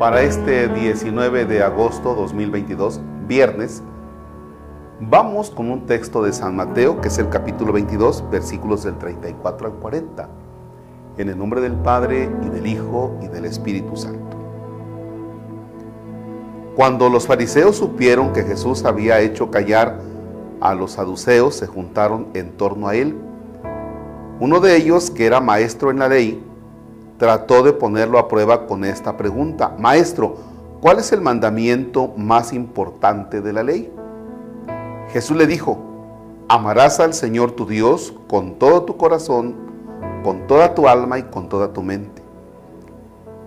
para este 19 de agosto 2022, viernes, vamos con un texto de San Mateo, que es el capítulo 22, versículos del 34 al 40, en el nombre del Padre y del Hijo y del Espíritu Santo. Cuando los fariseos supieron que Jesús había hecho callar a los saduceos, se juntaron en torno a él. Uno de ellos, que era maestro en la ley, trató de ponerlo a prueba con esta pregunta. Maestro, ¿cuál es el mandamiento más importante de la ley? Jesús le dijo, amarás al Señor tu Dios con todo tu corazón, con toda tu alma y con toda tu mente.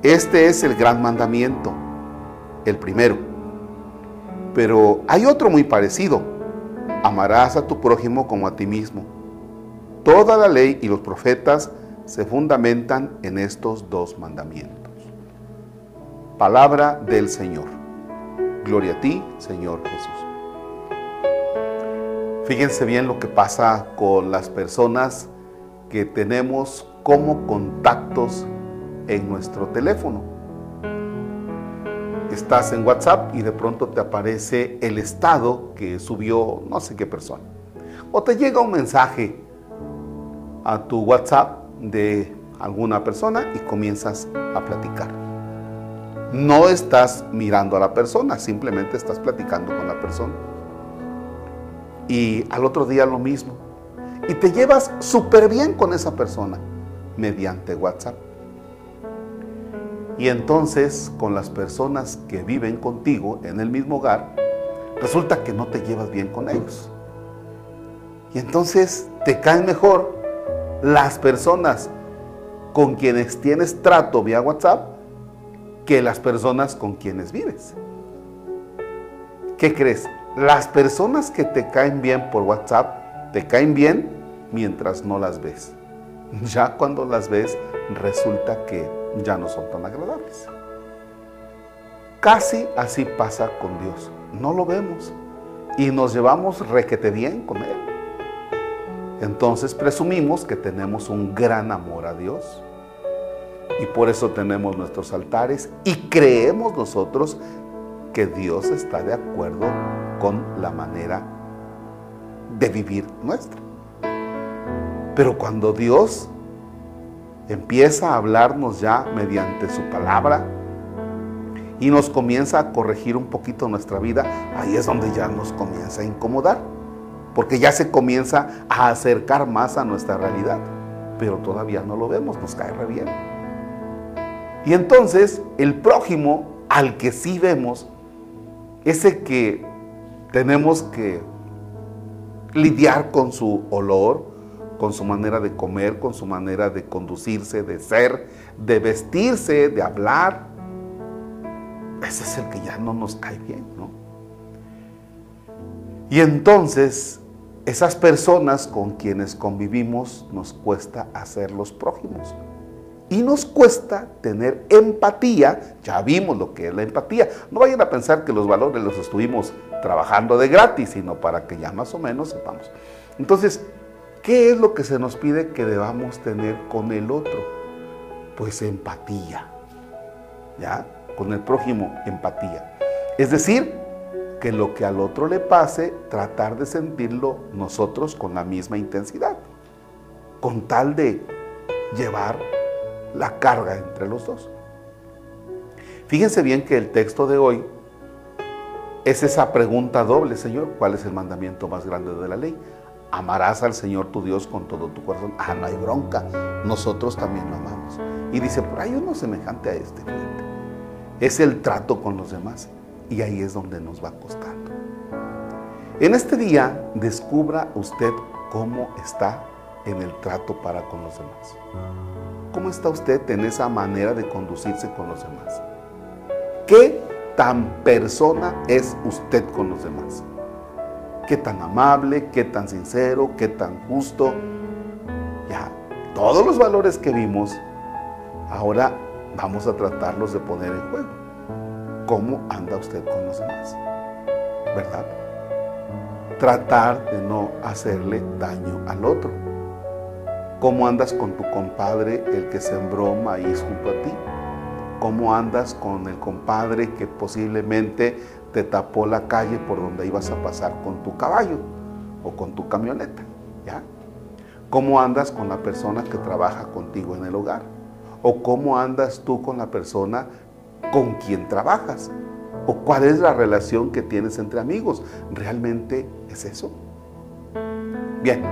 Este es el gran mandamiento, el primero. Pero hay otro muy parecido. Amarás a tu prójimo como a ti mismo. Toda la ley y los profetas se fundamentan en estos dos mandamientos. Palabra del Señor. Gloria a ti, Señor Jesús. Fíjense bien lo que pasa con las personas que tenemos como contactos en nuestro teléfono. Estás en WhatsApp y de pronto te aparece el estado que subió no sé qué persona. O te llega un mensaje a tu WhatsApp de alguna persona y comienzas a platicar. No estás mirando a la persona, simplemente estás platicando con la persona. Y al otro día lo mismo. Y te llevas súper bien con esa persona mediante WhatsApp. Y entonces con las personas que viven contigo en el mismo hogar, resulta que no te llevas bien con ellos. Y entonces te caen mejor las personas con quienes tienes trato vía WhatsApp que las personas con quienes vives. ¿Qué crees? Las personas que te caen bien por WhatsApp te caen bien mientras no las ves. Ya cuando las ves resulta que ya no son tan agradables. Casi así pasa con Dios. No lo vemos y nos llevamos requete bien con Él. Entonces presumimos que tenemos un gran amor a Dios. Y por eso tenemos nuestros altares y creemos nosotros que Dios está de acuerdo con la manera de vivir nuestra. Pero cuando Dios empieza a hablarnos ya mediante su palabra y nos comienza a corregir un poquito nuestra vida, ahí es donde ya nos comienza a incomodar porque ya se comienza a acercar más a nuestra realidad, pero todavía no lo vemos, nos cae re bien. Y entonces el prójimo al que sí vemos, ese que tenemos que lidiar con su olor, con su manera de comer, con su manera de conducirse, de ser, de vestirse, de hablar, ese es el que ya no nos cae bien, ¿no? Y entonces esas personas con quienes convivimos nos cuesta hacerlos prójimos. Y nos cuesta tener empatía. Ya vimos lo que es la empatía. No vayan a pensar que los valores los estuvimos trabajando de gratis, sino para que ya más o menos sepamos. Entonces, ¿qué es lo que se nos pide que debamos tener con el otro? Pues empatía. ¿Ya? Con el prójimo, empatía. Es decir, que lo que al otro le pase, tratar de sentirlo nosotros con la misma intensidad, con tal de llevar la carga entre los dos. Fíjense bien que el texto de hoy es esa pregunta doble, Señor, ¿cuál es el mandamiento más grande de la ley? Amarás al Señor tu Dios con todo tu corazón. Ah, no hay bronca, nosotros también lo amamos. Y dice, por ahí uno semejante a este, Es el trato con los demás. Y ahí es donde nos va costando. En este día, descubra usted cómo está en el trato para con los demás. ¿Cómo está usted en esa manera de conducirse con los demás? ¿Qué tan persona es usted con los demás? ¿Qué tan amable, qué tan sincero, qué tan justo? Ya, todos los valores que vimos, ahora vamos a tratarlos de poner en juego cómo anda usted con los demás. ¿Verdad? Tratar de no hacerle daño al otro. ¿Cómo andas con tu compadre, el que sembró maíz junto a ti? ¿Cómo andas con el compadre que posiblemente te tapó la calle por donde ibas a pasar con tu caballo o con tu camioneta? ¿Cómo andas con la persona que trabaja contigo en el hogar? ¿O cómo andas tú con la persona con quien trabajas? ¿O cuál es la relación que tienes entre amigos? ¿Realmente es eso? Bien,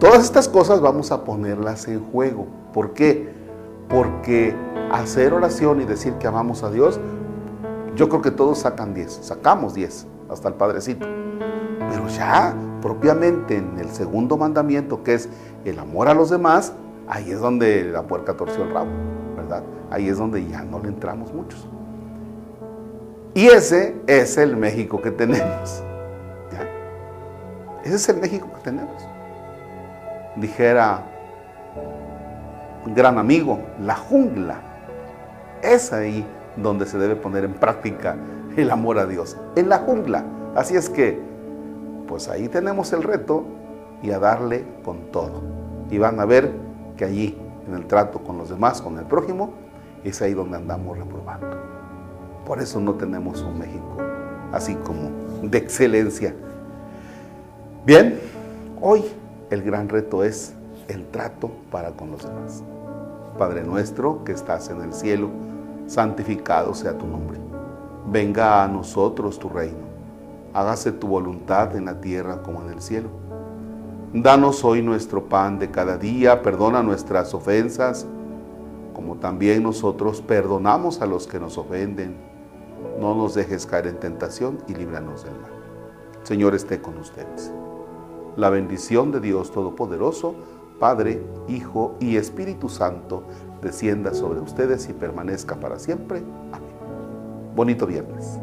todas estas cosas vamos a ponerlas en juego. ¿Por qué? Porque hacer oración y decir que amamos a Dios, yo creo que todos sacan 10, sacamos 10, hasta el Padrecito. Pero ya propiamente en el segundo mandamiento, que es el amor a los demás, ahí es donde la puerca torció el rabo, Ahí es donde ya no le entramos muchos. Y ese es el México que tenemos. Ese es el México que tenemos. Dijera un gran amigo, la jungla. Es ahí donde se debe poner en práctica el amor a Dios, en la jungla. Así es que pues ahí tenemos el reto y a darle con todo. Y van a ver que allí, en el trato con los demás, con el prójimo, es ahí donde andamos reprobando. Por eso no tenemos un México así como de excelencia. Bien, hoy el gran reto es el trato para con los demás. Padre nuestro que estás en el cielo, santificado sea tu nombre. Venga a nosotros tu reino hágase tu voluntad en la tierra como en el cielo. Danos hoy nuestro pan de cada día, perdona nuestras ofensas, como también nosotros perdonamos a los que nos ofenden. No nos dejes caer en tentación y líbranos del mal. Señor esté con ustedes. La bendición de Dios Todopoderoso, Padre, Hijo y Espíritu Santo, descienda sobre ustedes y permanezca para siempre. Amén. Bonito viernes.